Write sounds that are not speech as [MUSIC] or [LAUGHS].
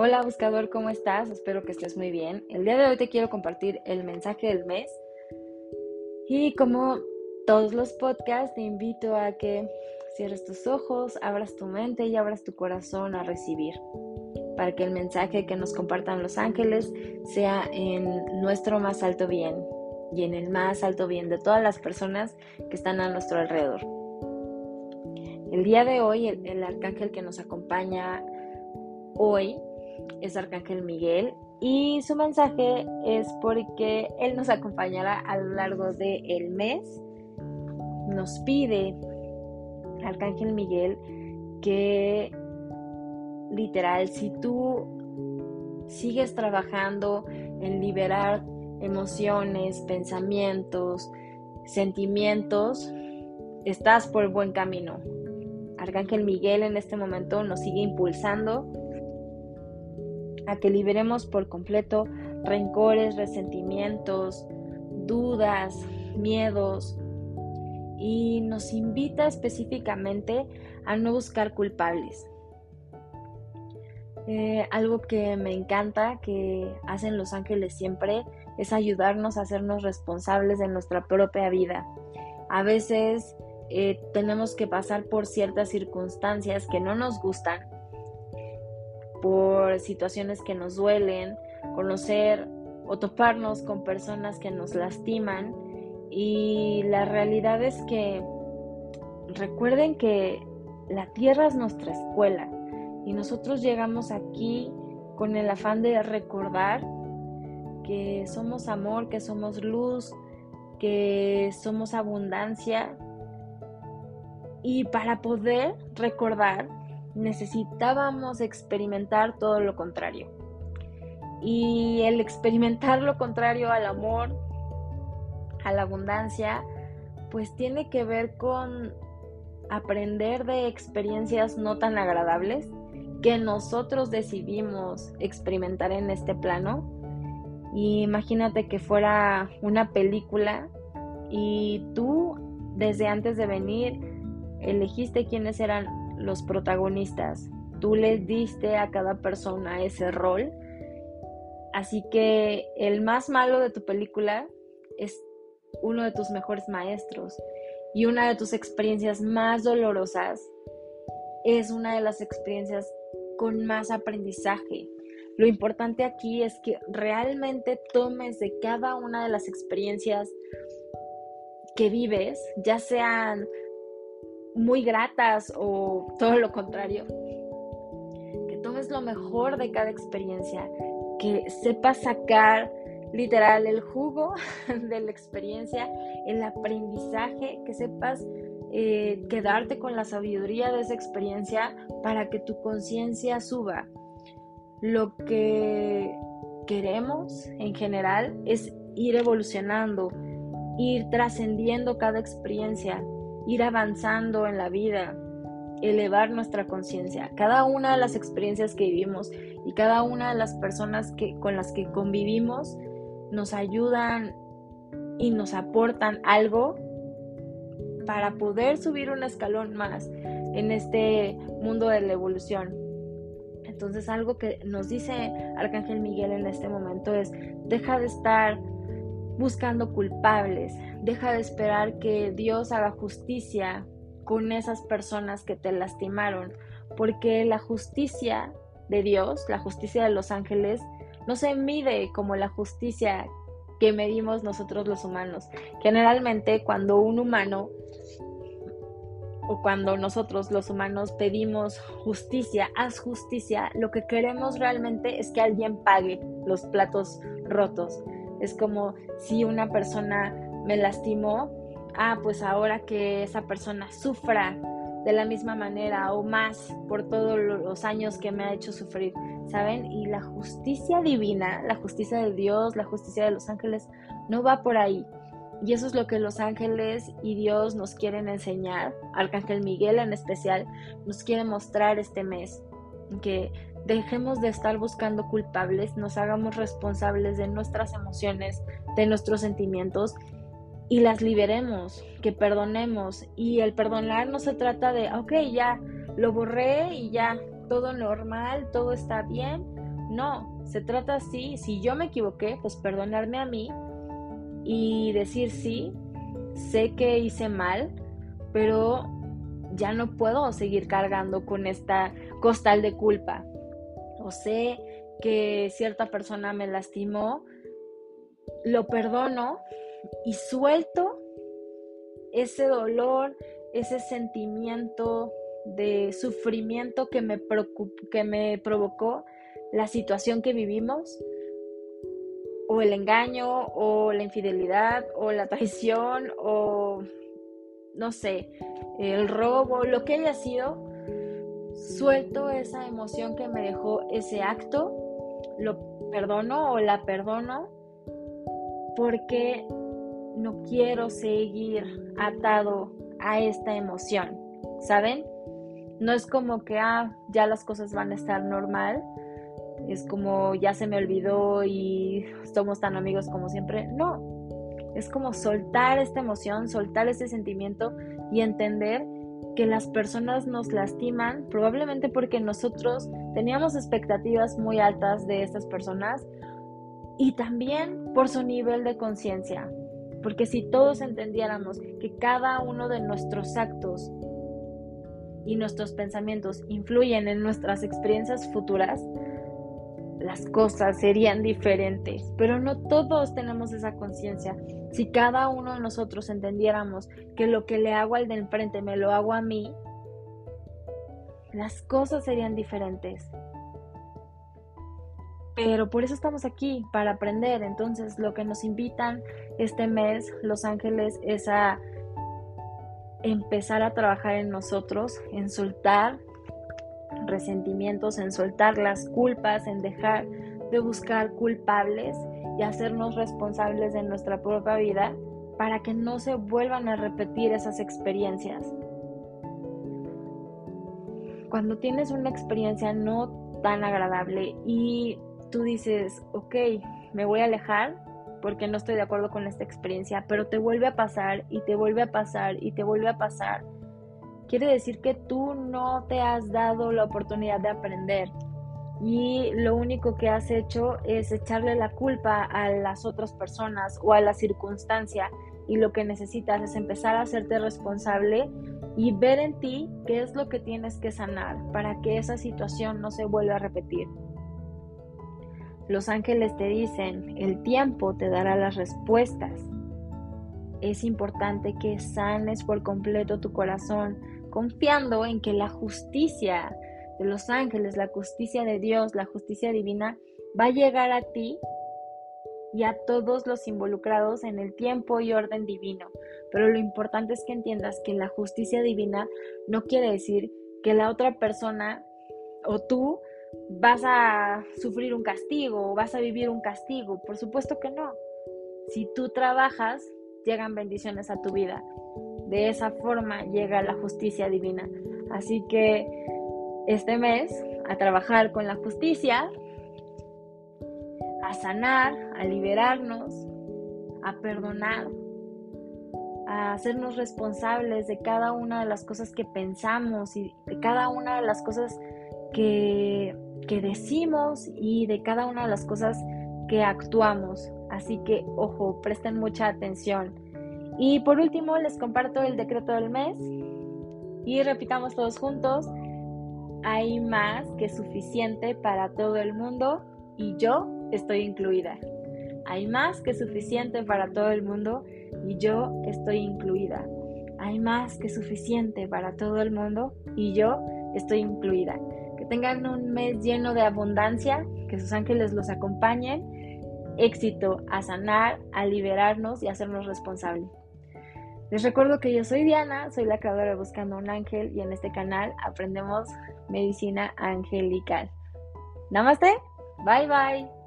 Hola buscador, ¿cómo estás? Espero que estés muy bien. El día de hoy te quiero compartir el mensaje del mes. Y como todos los podcasts, te invito a que cierres tus ojos, abras tu mente y abras tu corazón a recibir. Para que el mensaje que nos compartan los ángeles sea en nuestro más alto bien y en el más alto bien de todas las personas que están a nuestro alrededor. El día de hoy, el, el arcángel que nos acompaña hoy es Arcángel Miguel y su mensaje es porque él nos acompañará a lo largo del mes. Nos pide Arcángel Miguel que literal, si tú sigues trabajando en liberar emociones, pensamientos, sentimientos, estás por buen camino. Arcángel Miguel en este momento nos sigue impulsando a que liberemos por completo rencores, resentimientos, dudas, miedos y nos invita específicamente a no buscar culpables. Eh, algo que me encanta que hacen los ángeles siempre es ayudarnos a hacernos responsables de nuestra propia vida. A veces eh, tenemos que pasar por ciertas circunstancias que no nos gustan por situaciones que nos duelen, conocer o toparnos con personas que nos lastiman. Y la realidad es que recuerden que la tierra es nuestra escuela y nosotros llegamos aquí con el afán de recordar que somos amor, que somos luz, que somos abundancia. Y para poder recordar necesitábamos experimentar todo lo contrario. Y el experimentar lo contrario al amor, a la abundancia, pues tiene que ver con aprender de experiencias no tan agradables que nosotros decidimos experimentar en este plano. Y imagínate que fuera una película y tú desde antes de venir elegiste quiénes eran los protagonistas. Tú les diste a cada persona ese rol. Así que el más malo de tu película es uno de tus mejores maestros y una de tus experiencias más dolorosas es una de las experiencias con más aprendizaje. Lo importante aquí es que realmente tomes de cada una de las experiencias que vives, ya sean muy gratas o todo lo contrario. Que tomes lo mejor de cada experiencia, que sepas sacar literal el jugo [LAUGHS] de la experiencia, el aprendizaje, que sepas eh, quedarte con la sabiduría de esa experiencia para que tu conciencia suba. Lo que queremos en general es ir evolucionando, ir trascendiendo cada experiencia, ir avanzando en la vida, elevar nuestra conciencia. Cada una de las experiencias que vivimos y cada una de las personas que, con las que convivimos nos ayudan y nos aportan algo para poder subir un escalón más en este mundo de la evolución. Entonces algo que nos dice Arcángel Miguel en este momento es, deja de estar buscando culpables. Deja de esperar que Dios haga justicia con esas personas que te lastimaron, porque la justicia de Dios, la justicia de los ángeles, no se mide como la justicia que medimos nosotros los humanos. Generalmente cuando un humano o cuando nosotros los humanos pedimos justicia, haz justicia, lo que queremos realmente es que alguien pague los platos rotos. Es como si una persona me lastimó, ah, pues ahora que esa persona sufra de la misma manera o más por todos los años que me ha hecho sufrir, ¿saben? Y la justicia divina, la justicia de Dios, la justicia de los ángeles, no va por ahí. Y eso es lo que los ángeles y Dios nos quieren enseñar, Arcángel Miguel en especial, nos quiere mostrar este mes, que dejemos de estar buscando culpables, nos hagamos responsables de nuestras emociones, de nuestros sentimientos y las liberemos, que perdonemos. Y el perdonar no se trata de, ok, ya lo borré y ya todo normal, todo está bien. No, se trata así, si yo me equivoqué, pues perdonarme a mí y decir sí, sé que hice mal, pero ya no puedo seguir cargando con esta costal de culpa. Sé que cierta persona me lastimó, lo perdono y suelto ese dolor, ese sentimiento de sufrimiento que me, que me provocó la situación que vivimos, o el engaño, o la infidelidad, o la traición, o no sé, el robo, lo que haya sido, suelto esa emoción que me dejó ese acto, lo perdono o la perdono porque no quiero seguir atado a esta emoción, ¿saben? No es como que, ah, ya las cosas van a estar normal, es como ya se me olvidó y somos tan amigos como siempre. No, es como soltar esta emoción, soltar este sentimiento y entender que las personas nos lastiman probablemente porque nosotros teníamos expectativas muy altas de estas personas y también por su nivel de conciencia. Porque si todos entendiéramos que cada uno de nuestros actos y nuestros pensamientos influyen en nuestras experiencias futuras, las cosas serían diferentes. Pero no todos tenemos esa conciencia. Si cada uno de nosotros entendiéramos que lo que le hago al de enfrente me lo hago a mí, las cosas serían diferentes. Pero por eso estamos aquí, para aprender. Entonces, lo que nos invitan este mes Los Ángeles es a empezar a trabajar en nosotros, en soltar resentimientos, en soltar las culpas, en dejar de buscar culpables y hacernos responsables de nuestra propia vida para que no se vuelvan a repetir esas experiencias. Cuando tienes una experiencia no tan agradable y tú dices, ok, me voy a alejar porque no estoy de acuerdo con esta experiencia, pero te vuelve a pasar y te vuelve a pasar y te vuelve a pasar, quiere decir que tú no te has dado la oportunidad de aprender y lo único que has hecho es echarle la culpa a las otras personas o a la circunstancia y lo que necesitas es empezar a hacerte responsable y ver en ti qué es lo que tienes que sanar para que esa situación no se vuelva a repetir. Los ángeles te dicen, el tiempo te dará las respuestas. Es importante que sanes por completo tu corazón, confiando en que la justicia de los ángeles, la justicia de Dios, la justicia divina, va a llegar a ti y a todos los involucrados en el tiempo y orden divino. Pero lo importante es que entiendas que la justicia divina no quiere decir que la otra persona o tú vas a sufrir un castigo o vas a vivir un castigo. Por supuesto que no. Si tú trabajas, llegan bendiciones a tu vida. De esa forma llega la justicia divina. Así que este mes a trabajar con la justicia, a sanar, a liberarnos, a perdonar, a hacernos responsables de cada una de las cosas que pensamos y de cada una de las cosas que, que decimos y de cada una de las cosas que actuamos. Así que, ojo, presten mucha atención. Y por último, les comparto el decreto del mes y repitamos todos juntos hay más que suficiente para todo el mundo y yo estoy incluida. Hay más que suficiente para todo el mundo y yo estoy incluida. Hay más que suficiente para todo el mundo y yo estoy incluida. Que tengan un mes lleno de abundancia, que sus ángeles los acompañen. Éxito a sanar, a liberarnos y a hacernos responsables. Les recuerdo que yo soy Diana, soy la creadora de Buscando un Ángel y en este canal aprendemos medicina angelical. Namaste, bye bye.